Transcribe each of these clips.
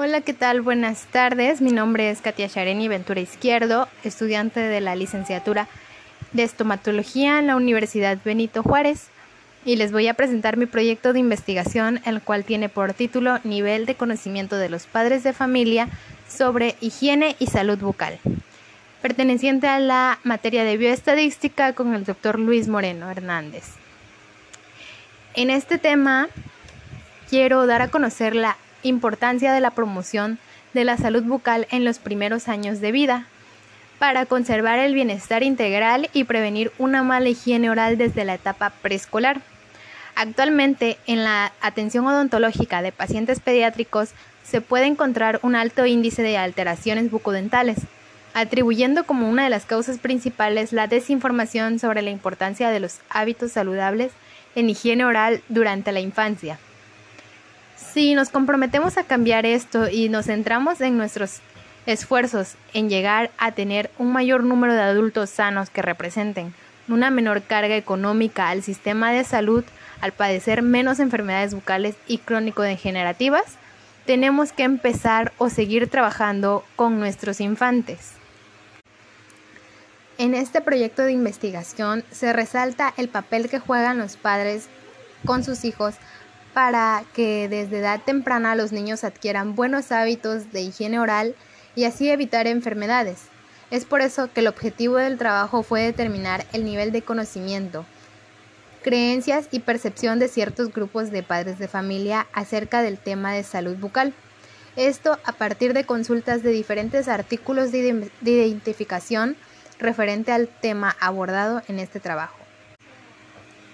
Hola, ¿qué tal? Buenas tardes. Mi nombre es Katia Shareni Ventura Izquierdo, estudiante de la licenciatura de estomatología en la Universidad Benito Juárez y les voy a presentar mi proyecto de investigación, el cual tiene por título Nivel de conocimiento de los padres de familia sobre higiene y salud bucal, perteneciente a la materia de bioestadística con el doctor Luis Moreno Hernández. En este tema quiero dar a conocer la importancia de la promoción de la salud bucal en los primeros años de vida para conservar el bienestar integral y prevenir una mala higiene oral desde la etapa preescolar. Actualmente, en la atención odontológica de pacientes pediátricos se puede encontrar un alto índice de alteraciones bucodentales, atribuyendo como una de las causas principales la desinformación sobre la importancia de los hábitos saludables en higiene oral durante la infancia. Si nos comprometemos a cambiar esto y nos centramos en nuestros esfuerzos en llegar a tener un mayor número de adultos sanos que representen una menor carga económica al sistema de salud al padecer menos enfermedades bucales y crónico-degenerativas, tenemos que empezar o seguir trabajando con nuestros infantes. En este proyecto de investigación se resalta el papel que juegan los padres con sus hijos para que desde edad temprana los niños adquieran buenos hábitos de higiene oral y así evitar enfermedades. Es por eso que el objetivo del trabajo fue determinar el nivel de conocimiento, creencias y percepción de ciertos grupos de padres de familia acerca del tema de salud bucal. Esto a partir de consultas de diferentes artículos de, identificación referente al tema abordado en este trabajo.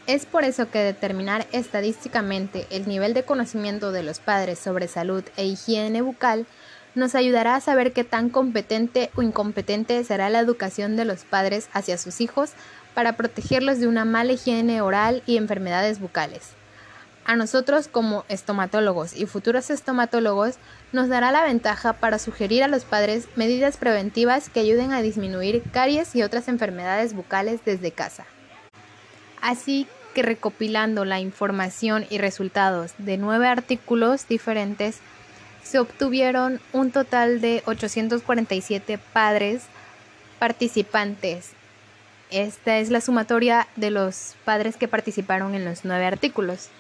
Es por eso que determinar estadísticamente el nivel de conocimiento de los padres sobre salud e higiene bucal nos ayudará a saber qué tan competente o incompetente será la educación de los padres hacia sus hijos para protegerlos de una mala higiene oral y enfermedades bucales. A nosotros como estomatólogos y futuros estomatólogos nos dará la ventaja para sugerir a los padres medidas preventivas que ayuden a disminuir caries y otras enfermedades bucales desde casa. Así que recopilando la información y resultados de nueve artículos diferentes, se obtuvieron un total de 847 padres participantes. Esta es la sumatoria de los padres que participaron en los nueve artículos.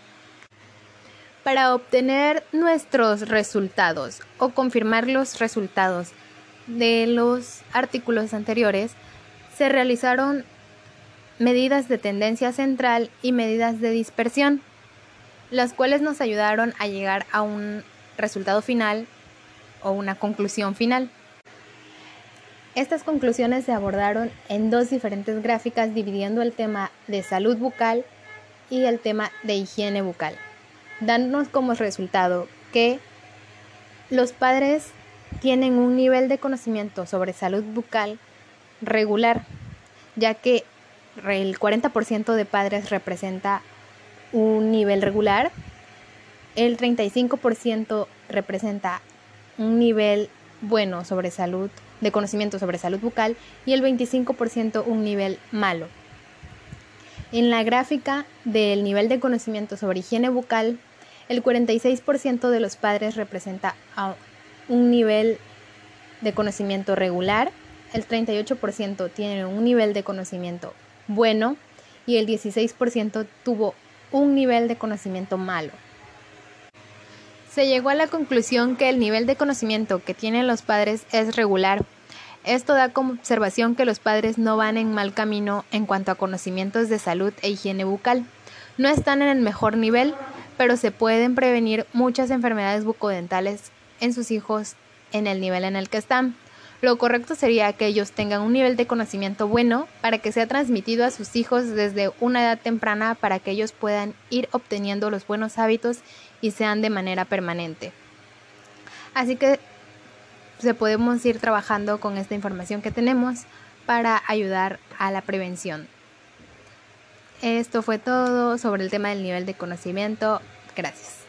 Para obtener nuestros resultados o confirmar los resultados de los artículos anteriores, se realizaron medidas de tendencia central y medidas de dispersión, las cuales nos ayudaron a llegar a un resultado final o una conclusión final. Estas conclusiones se abordaron en dos diferentes gráficas dividiendo el tema de salud bucal y el tema de higiene bucal, dándonos como resultado que los padres tienen un nivel de conocimiento sobre salud bucal regular, ya que el 40% de padres representa un nivel regular, el 35% representa un nivel bueno sobre salud, de conocimiento sobre salud bucal y el 25% un nivel malo. En la gráfica del nivel de conocimiento sobre higiene bucal, el 46% de los padres representa un nivel de conocimiento regular, el 38% tiene un nivel de conocimiento bueno y el 16% tuvo un nivel de conocimiento malo. Se llegó a la conclusión que el nivel de conocimiento que tienen los padres es regular. Esto da como observación que los padres no van en mal camino en cuanto a conocimientos de salud e higiene bucal. No están en el mejor nivel, pero se pueden prevenir muchas enfermedades bucodentales en sus hijos en el nivel en el que están. Lo correcto sería que ellos tengan un nivel de conocimiento bueno para que sea transmitido a sus hijos desde una edad temprana para que ellos puedan ir obteniendo los buenos hábitos y sean de manera permanente. Así que se podemos ir trabajando con esta información que tenemos para ayudar a la prevención. Esto fue todo sobre el tema del nivel de conocimiento. Gracias.